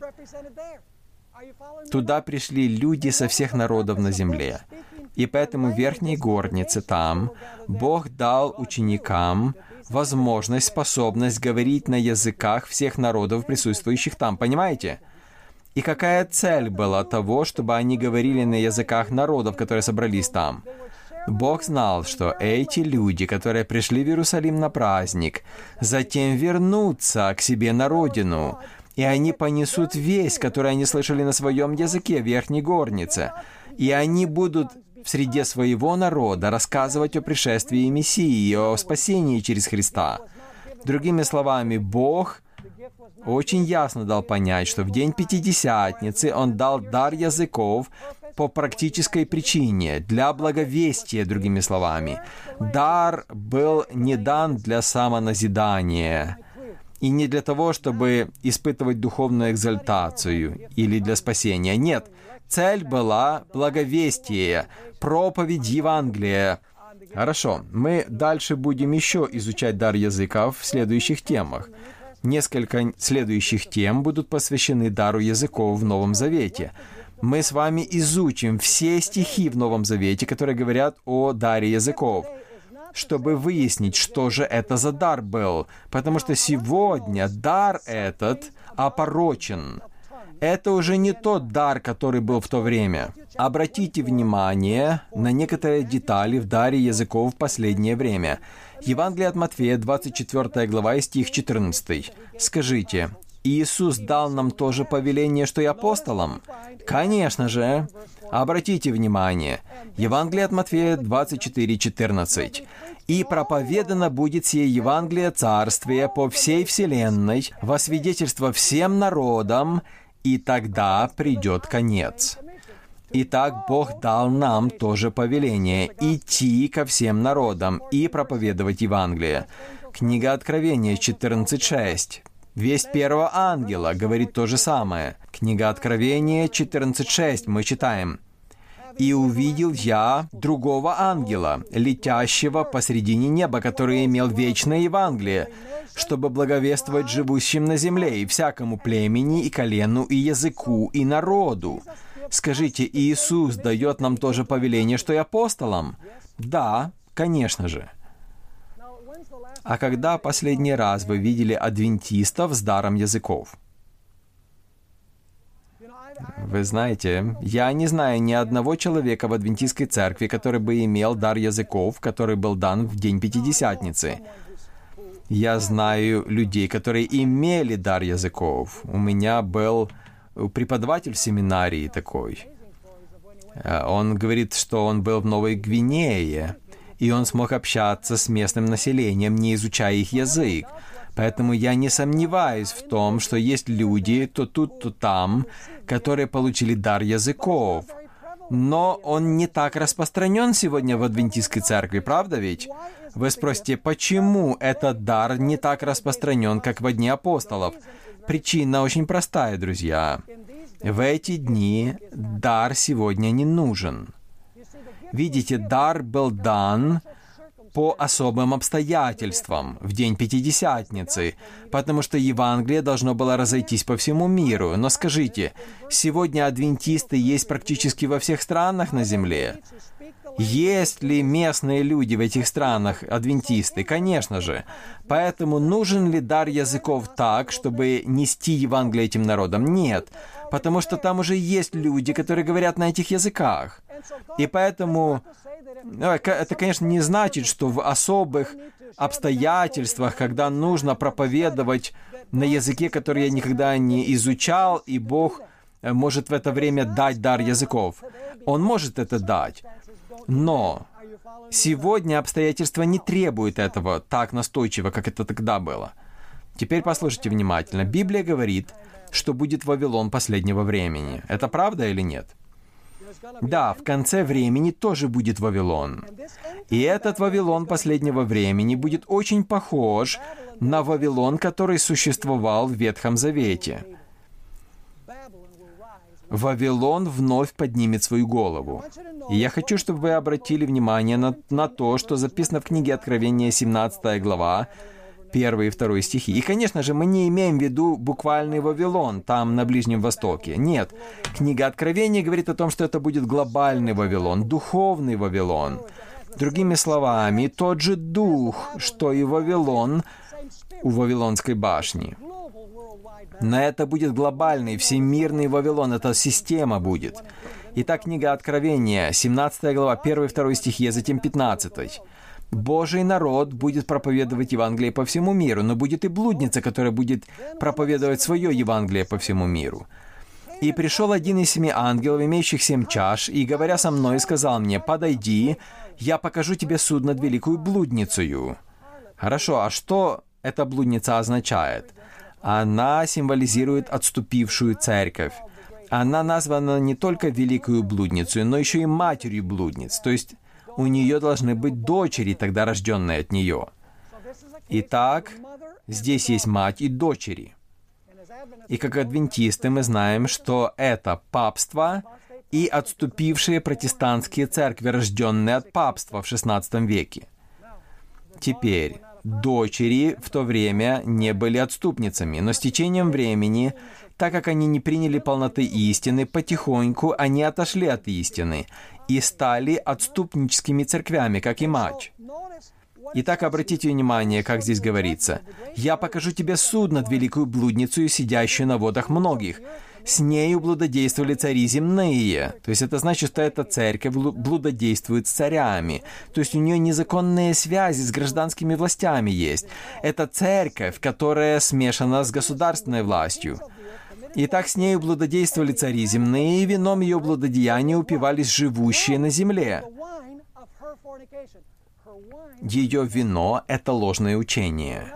туда пришли люди со всех народов на земле. И поэтому в верхней горнице там Бог дал ученикам возможность, способность говорить на языках всех народов, присутствующих там. Понимаете? И какая цель была того, чтобы они говорили на языках народов, которые собрались там? Бог знал, что эти люди, которые пришли в Иерусалим на праздник, затем вернутся к себе на родину, и они понесут весть, которую они слышали на своем языке верхней горнице, и они будут в среде своего народа рассказывать о пришествии Мессии и о спасении через Христа. Другими словами, Бог очень ясно дал понять, что в день Пятидесятницы Он дал дар языков по практической причине, для благовестия, другими словами. Дар был не дан для самоназидания и не для того, чтобы испытывать духовную экзальтацию или для спасения. Нет, цель была благовестие, проповедь Евангелия. Хорошо, мы дальше будем еще изучать дар языков в следующих темах. Несколько следующих тем будут посвящены дару языков в Новом Завете. Мы с вами изучим все стихи в Новом Завете, которые говорят о даре языков, чтобы выяснить, что же это за дар был. Потому что сегодня дар этот опорочен. Это уже не тот дар, который был в то время. Обратите внимание на некоторые детали в даре языков в последнее время. Евангелие от Матфея, 24 глава стих 14. Скажите, Иисус дал нам тоже повеление, что и апостолам? Конечно же. Обратите внимание. Евангелие от Матфея 24, 14. «И проповедано будет сие Евангелие Царствия по всей вселенной, во свидетельство всем народам, и тогда придет конец. Итак, Бог дал нам тоже повеление идти ко всем народам и проповедовать Евангелие. Книга Откровения 14.6. Весть первого ангела говорит то же самое. Книга Откровения 14.6 мы читаем. «И увидел я другого ангела, летящего посредине неба, который имел вечное Евангелие, чтобы благовествовать живущим на земле и всякому племени, и колену, и языку, и народу». Скажите, Иисус дает нам тоже повеление, что и апостолам? Да, конечно же. А когда последний раз вы видели адвентистов с даром языков? Вы знаете, я не знаю ни одного человека в адвентистской церкви, который бы имел дар языков, который был дан в день Пятидесятницы. Я знаю людей, которые имели дар языков. У меня был преподаватель семинарии такой. Э, он говорит, что он был в Новой Гвинее, и он смог общаться с местным населением, не изучая их язык. Поэтому я не сомневаюсь в том, что есть люди, то тут, то там, которые получили дар языков. Но он не так распространен сегодня в адвентистской церкви, правда ведь? Вы спросите, почему этот дар не так распространен, как в дни апостолов? Причина очень простая, друзья. В эти дни дар сегодня не нужен. Видите, дар был дан по особым обстоятельствам в день Пятидесятницы, потому что Евангелие должно было разойтись по всему миру. Но скажите, сегодня адвентисты есть практически во всех странах на Земле. Есть ли местные люди в этих странах адвентисты? Конечно же. Поэтому нужен ли дар языков так, чтобы нести Евангелие этим народам? Нет. Потому что там уже есть люди, которые говорят на этих языках. И поэтому ну, это, конечно, не значит, что в особых обстоятельствах, когда нужно проповедовать на языке, который я никогда не изучал, и Бог э, может в это время дать дар языков. Он может это дать. Но сегодня обстоятельства не требуют этого так настойчиво, как это тогда было. Теперь послушайте внимательно. Библия говорит, что будет Вавилон последнего времени. Это правда или нет? Да, в конце времени тоже будет Вавилон. И этот Вавилон последнего времени будет очень похож на Вавилон, который существовал в Ветхом Завете. Вавилон вновь поднимет свою голову. И я хочу, чтобы вы обратили внимание на, на то, что записано в книге Откровения 17 глава, первый и второй стихи. И, конечно же, мы не имеем в виду буквальный Вавилон, там, на Ближнем Востоке. Нет. Книга Откровения говорит о том, что это будет глобальный Вавилон, духовный Вавилон. Другими словами, тот же дух, что и Вавилон у Вавилонской башни. Но это будет глобальный, всемирный Вавилон, это система будет. Итак, книга Откровения, 17 глава, 1 и 2 стихи, а затем 15. Божий народ будет проповедовать Евангелие по всему миру, но будет и блудница, которая будет проповедовать свое Евангелие по всему миру. И пришел один из семи ангелов, имеющих семь чаш, и, говоря со мной, сказал мне, «Подойди, я покажу тебе суд над великую блудницею». Хорошо, а что эта блудница означает? Она символизирует отступившую церковь. Она названа не только великую блудницей, но еще и матерью блудниц, то есть у нее должны быть дочери, тогда рожденные от нее. Итак, здесь есть мать и дочери. И как адвентисты мы знаем, что это папство и отступившие протестантские церкви, рожденные от папства в XVI веке. Теперь, дочери в то время не были отступницами, но с течением времени так как они не приняли полноты истины, потихоньку они отошли от истины и стали отступническими церквями, как и мать. Итак, обратите внимание, как здесь говорится. «Я покажу тебе суд над великую блудницу, сидящую на водах многих. С нею блудодействовали цари земные». То есть это значит, что эта церковь блудодействует с царями. То есть у нее незаконные связи с гражданскими властями есть. Это церковь, которая смешана с государственной властью. И так с нею блудодействовали цари земные, и вином ее блудодеяния упивались живущие на земле. Ее вино — это ложное учение.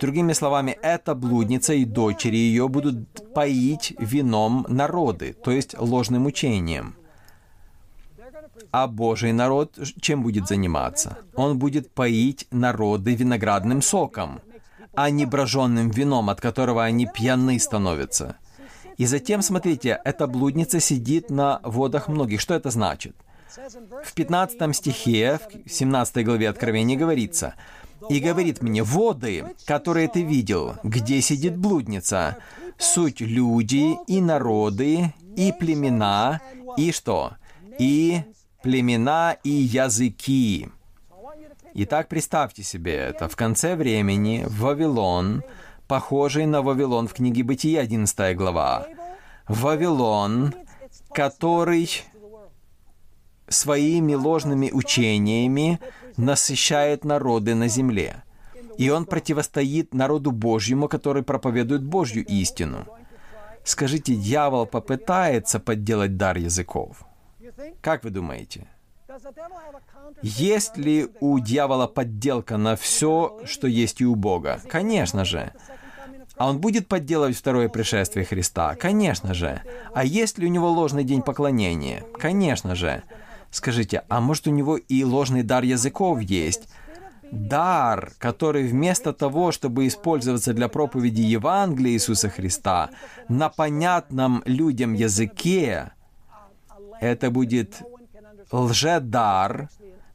Другими словами, эта блудница и дочери ее будут поить вином народы, то есть ложным учением. А Божий народ чем будет заниматься? Он будет поить народы виноградным соком — а не броженным вином, от которого они пьяны становятся. И затем, смотрите, эта блудница сидит на водах многих. Что это значит? В 15 стихе, в 17 главе Откровения говорится, «И говорит мне, воды, которые ты видел, где сидит блудница, суть люди и народы, и племена, и что? И племена, и языки». Итак, представьте себе это. В конце времени Вавилон, похожий на Вавилон в книге Бытия, 11 глава. Вавилон, который своими ложными учениями насыщает народы на земле. И он противостоит народу Божьему, который проповедует Божью истину. Скажите, дьявол попытается подделать дар языков? Как вы думаете? Есть ли у дьявола подделка на все, что есть и у Бога? Конечно же. А он будет подделывать второе пришествие Христа? Конечно же. А есть ли у него ложный день поклонения? Конечно же. Скажите, а может у него и ложный дар языков есть? Дар, который вместо того, чтобы использоваться для проповеди Евангелия Иисуса Христа на понятном людям языке, это будет лжедар,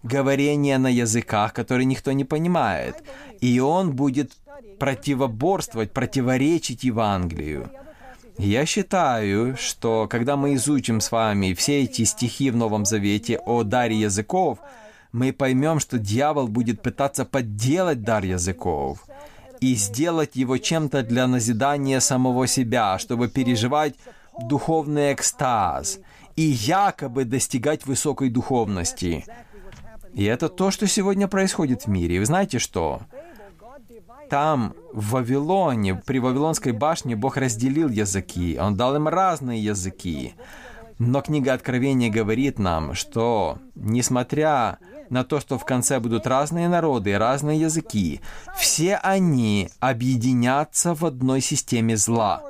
говорение на языках, который никто не понимает. И он будет противоборствовать, противоречить Евангелию. Я считаю, что когда мы изучим с вами все эти стихи в Новом Завете о даре языков, мы поймем, что дьявол будет пытаться подделать дар языков и сделать его чем-то для назидания самого себя, чтобы переживать духовный экстаз и якобы достигать высокой духовности. И это то, что сегодня происходит в мире. И вы знаете что? Там, в Вавилоне, при Вавилонской башне, Бог разделил языки. Он дал им разные языки. Но книга Откровения говорит нам, что, несмотря на то, что в конце будут разные народы разные языки, все они объединятся в одной системе зла.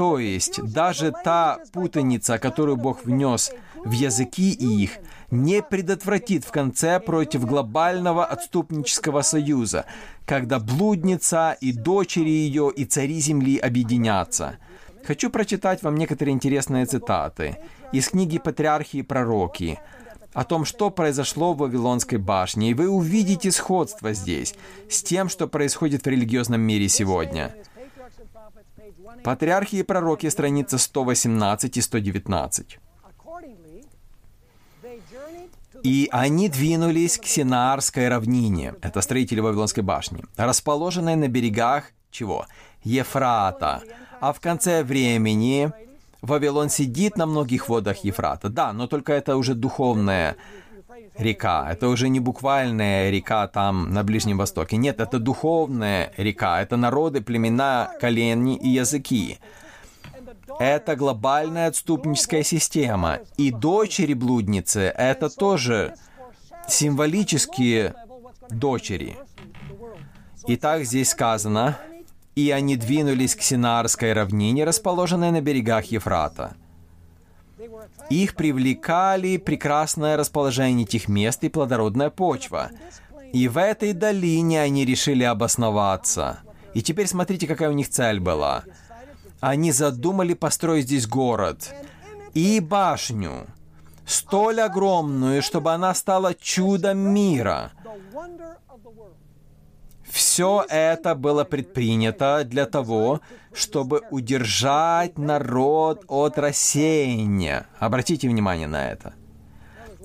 То есть даже та путаница, которую Бог внес в языки их, не предотвратит в конце против глобального отступнического союза, когда блудница и дочери ее и цари земли объединятся. Хочу прочитать вам некоторые интересные цитаты из книги «Патриархи и пророки», о том, что произошло в Вавилонской башне, и вы увидите сходство здесь с тем, что происходит в религиозном мире сегодня. Патриархи и пророки, страница 118 и 119. И они двинулись к Синаарской равнине, это строители Вавилонской башни, расположенной на берегах чего? Ефрата. А в конце времени Вавилон сидит на многих водах Ефрата. Да, но только это уже духовная река. Это уже не буквальная река там на Ближнем Востоке. Нет, это духовная река. Это народы, племена, колени и языки. Это глобальная отступническая система. И дочери блудницы — это тоже символические дочери. Итак, здесь сказано, «И они двинулись к Синарской равнине, расположенной на берегах Ефрата». Их привлекали прекрасное расположение этих мест и плодородная почва. И в этой долине они решили обосноваться. И теперь смотрите, какая у них цель была — они задумали построить здесь город и башню, столь огромную, чтобы она стала чудом мира. Все это было предпринято для того, чтобы удержать народ от рассеяния. Обратите внимание на это.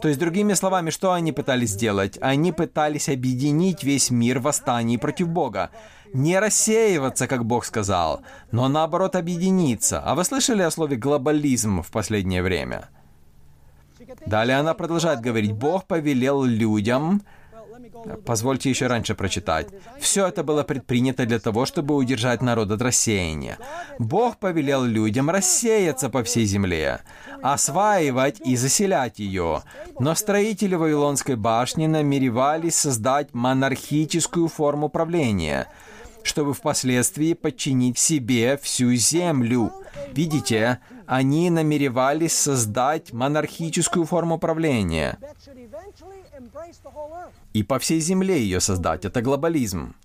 То есть, другими словами, что они пытались сделать? Они пытались объединить весь мир в восстании против Бога не рассеиваться, как Бог сказал, но наоборот объединиться. А вы слышали о слове глобализм в последнее время? Далее она продолжает говорить, Бог повелел людям, Позвольте еще раньше прочитать. Все это было предпринято для того, чтобы удержать народ от рассеяния. Бог повелел людям рассеяться по всей земле, осваивать и заселять ее. Но строители Вавилонской башни намеревались создать монархическую форму правления – чтобы впоследствии подчинить себе всю землю. Видите, они намеревались создать монархическую форму правления. И по всей земле ее создать. Это глобализм.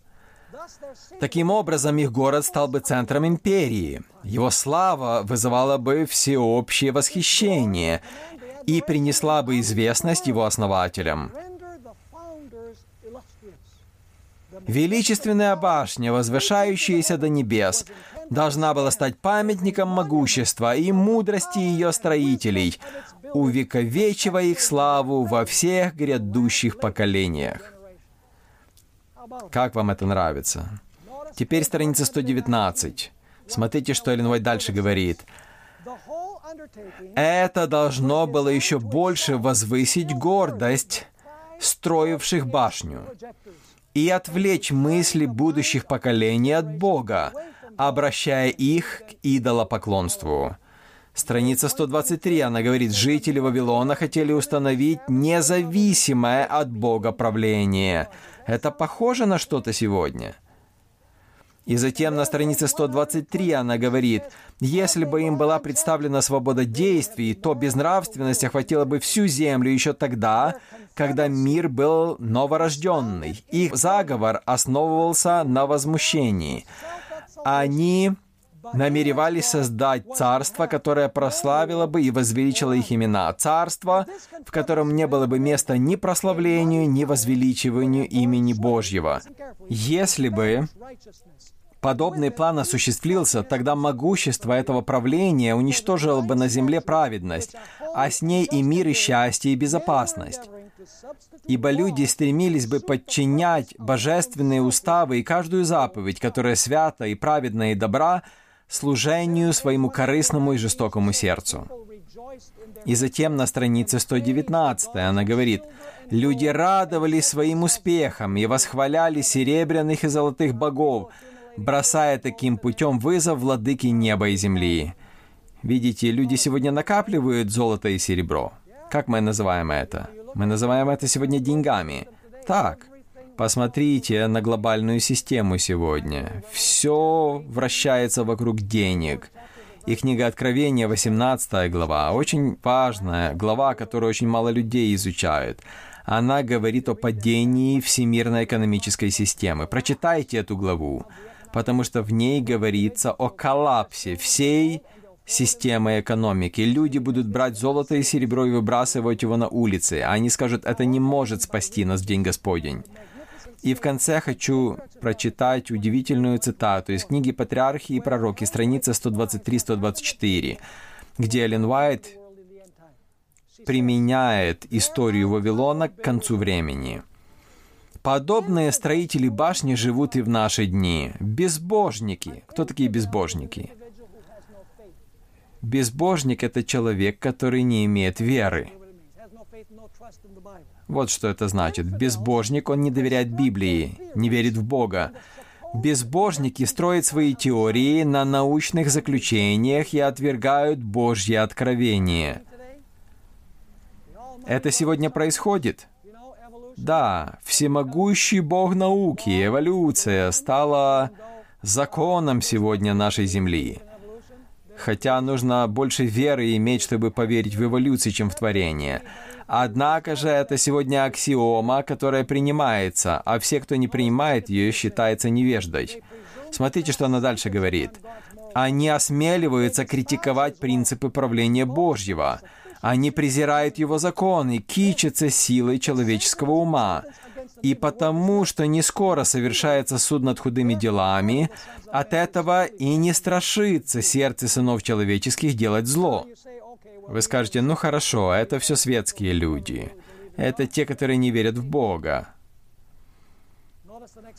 Таким образом, их город стал бы центром империи. Его слава вызывала бы всеобщее восхищение и принесла бы известность его основателям. Величественная башня, возвышающаяся до небес, должна была стать памятником могущества и мудрости ее строителей, увековечивая их славу во всех грядущих поколениях. Как вам это нравится? Теперь страница 119. Смотрите, что Эллен дальше говорит. Это должно было еще больше возвысить гордость строивших башню и отвлечь мысли будущих поколений от Бога, обращая их к идолопоклонству. Страница 123, она говорит, жители Вавилона хотели установить независимое от Бога правление. Это похоже на что-то сегодня? И затем на странице 123 она говорит, если бы им была представлена свобода действий, то безнравственность охватила бы всю землю еще тогда, когда мир был новорожденный. Их заговор основывался на возмущении. Они намеревались создать царство, которое прославило бы и возвеличило их имена. Царство, в котором не было бы места ни прославлению, ни возвеличиванию имени Божьего. Если бы подобный план осуществился, тогда могущество этого правления уничтожило бы на земле праведность, а с ней и мир, и счастье, и безопасность. Ибо люди стремились бы подчинять божественные уставы и каждую заповедь, которая свята и праведна и добра, служению своему корыстному и жестокому сердцу. И затем на странице 119 она говорит, «Люди радовались своим успехом и восхваляли серебряных и золотых богов, бросая таким путем вызов владыке неба и земли». Видите, люди сегодня накапливают золото и серебро. Как мы называем это? Мы называем это сегодня деньгами. Так, Посмотрите на глобальную систему сегодня. Все вращается вокруг денег. И книга Откровения, 18 глава, очень важная глава, которую очень мало людей изучают. Она говорит о падении всемирной экономической системы. Прочитайте эту главу, потому что в ней говорится о коллапсе всей системы экономики. Люди будут брать золото и серебро и выбрасывать его на улицы. Они скажут, это не может спасти нас в день Господень. И в конце хочу прочитать удивительную цитату из книги «Патриархи и пророки», страница 123-124, где Эллен Уайт применяет историю Вавилона к концу времени. Подобные строители башни живут и в наши дни. Безбожники. Кто такие безбожники? Безбожник — это человек, который не имеет веры. Вот что это значит. Безбожник, он не доверяет Библии, не верит в Бога. Безбожники строят свои теории на научных заключениях и отвергают Божье откровение. Это сегодня происходит. Да, всемогущий Бог науки, эволюция стала законом сегодня нашей Земли. Хотя нужно больше веры иметь, чтобы поверить в эволюцию, чем в творение. Однако же это сегодня аксиома, которая принимается, а все, кто не принимает ее, считается невеждой. Смотрите, что она дальше говорит. Они осмеливаются критиковать принципы правления Божьего. Они презирают его законы, кичатся силой человеческого ума. И потому, что не скоро совершается суд над худыми делами, от этого и не страшится сердце сынов человеческих делать зло. Вы скажете, ну хорошо, это все светские люди. Это те, которые не верят в Бога.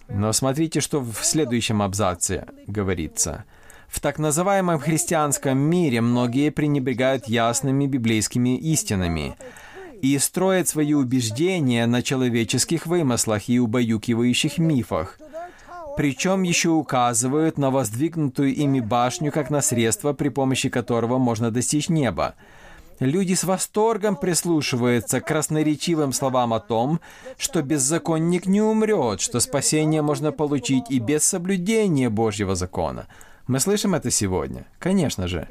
Но смотрите, что в следующем абзаце говорится. В так называемом христианском мире многие пренебрегают ясными библейскими истинами и строят свои убеждения на человеческих вымыслах и убаюкивающих мифах, причем еще указывают на воздвигнутую ими башню как на средство, при помощи которого можно достичь неба – Люди с восторгом прислушиваются к красноречивым словам о том, что беззаконник не умрет, что спасение можно получить и без соблюдения Божьего закона. Мы слышим это сегодня? Конечно же.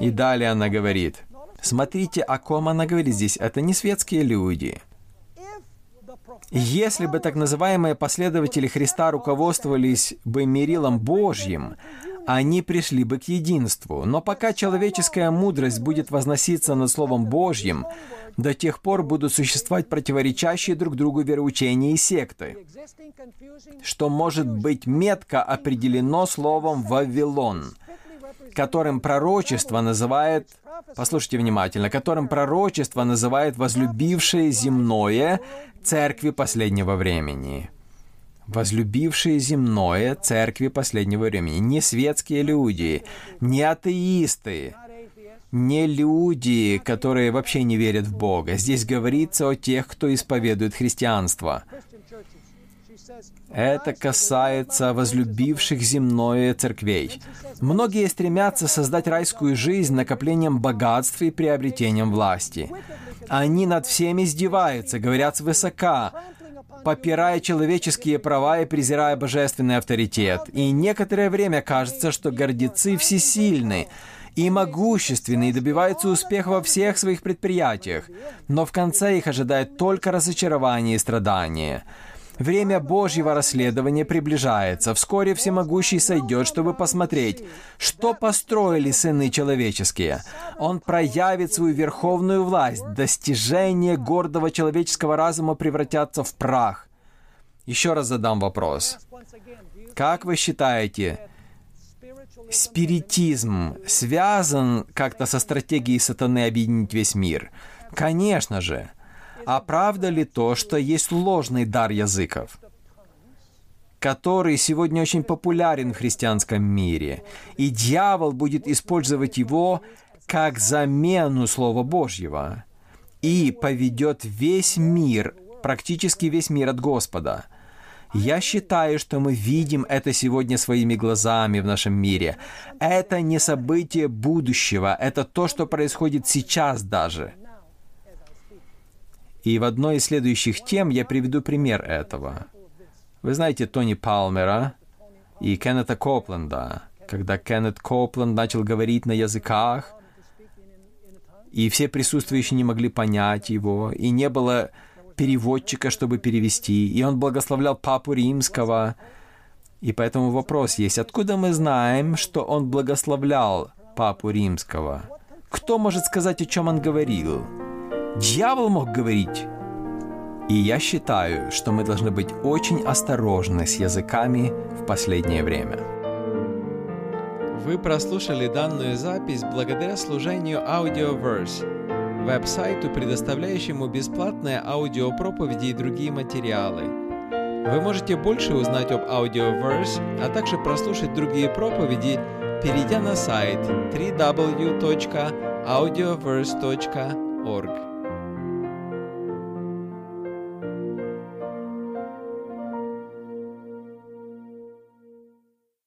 И далее она говорит, смотрите, о ком она говорит здесь. Это не светские люди. Если бы так называемые последователи Христа руководствовались бы мерилом Божьим, они пришли бы к единству. Но пока человеческая мудрость будет возноситься над Словом Божьим, до тех пор будут существовать противоречащие друг другу вероучения и секты, что может быть метко определено словом «Вавилон», которым пророчество называет послушайте внимательно, которым пророчество называет возлюбившее земное церкви последнего времени. Возлюбившие земное церкви последнего времени. Не светские люди, не атеисты, не люди, которые вообще не верят в Бога. Здесь говорится о тех, кто исповедует христианство. Это касается возлюбивших земное церквей. Многие стремятся создать райскую жизнь накоплением богатств и приобретением власти. Они над всеми издеваются, говорят свысока, попирая человеческие права и презирая божественный авторитет. И некоторое время кажется, что гордецы всесильны, и могущественны и добиваются успеха во всех своих предприятиях, но в конце их ожидает только разочарование и страдание. Время Божьего расследования приближается. Вскоре Всемогущий сойдет, чтобы посмотреть, что построили сыны человеческие. Он проявит свою верховную власть. Достижения гордого человеческого разума превратятся в прах. Еще раз задам вопрос. Как вы считаете, спиритизм связан как-то со стратегией сатаны объединить весь мир? Конечно же. А правда ли то, что есть ложный дар языков? который сегодня очень популярен в христианском мире, и дьявол будет использовать его как замену Слова Божьего и поведет весь мир, практически весь мир от Господа – я считаю, что мы видим это сегодня своими глазами в нашем мире. Это не событие будущего, это то, что происходит сейчас даже. И в одной из следующих тем я приведу пример этого. Вы знаете Тони Палмера и Кеннета Копленда. Когда Кеннет Копленд начал говорить на языках, и все присутствующие не могли понять его, и не было переводчика, чтобы перевести, и он благословлял Папу Римского. И поэтому вопрос есть, откуда мы знаем, что он благословлял Папу Римского? Кто может сказать, о чем он говорил? Дьявол мог говорить. И я считаю, что мы должны быть очень осторожны с языками в последнее время. Вы прослушали данную запись благодаря служению Audioverse – веб-сайту, предоставляющему бесплатные аудиопроповеди и другие материалы. Вы можете больше узнать об Audioverse, а также прослушать другие проповеди, перейдя на сайт www.audioverse.org.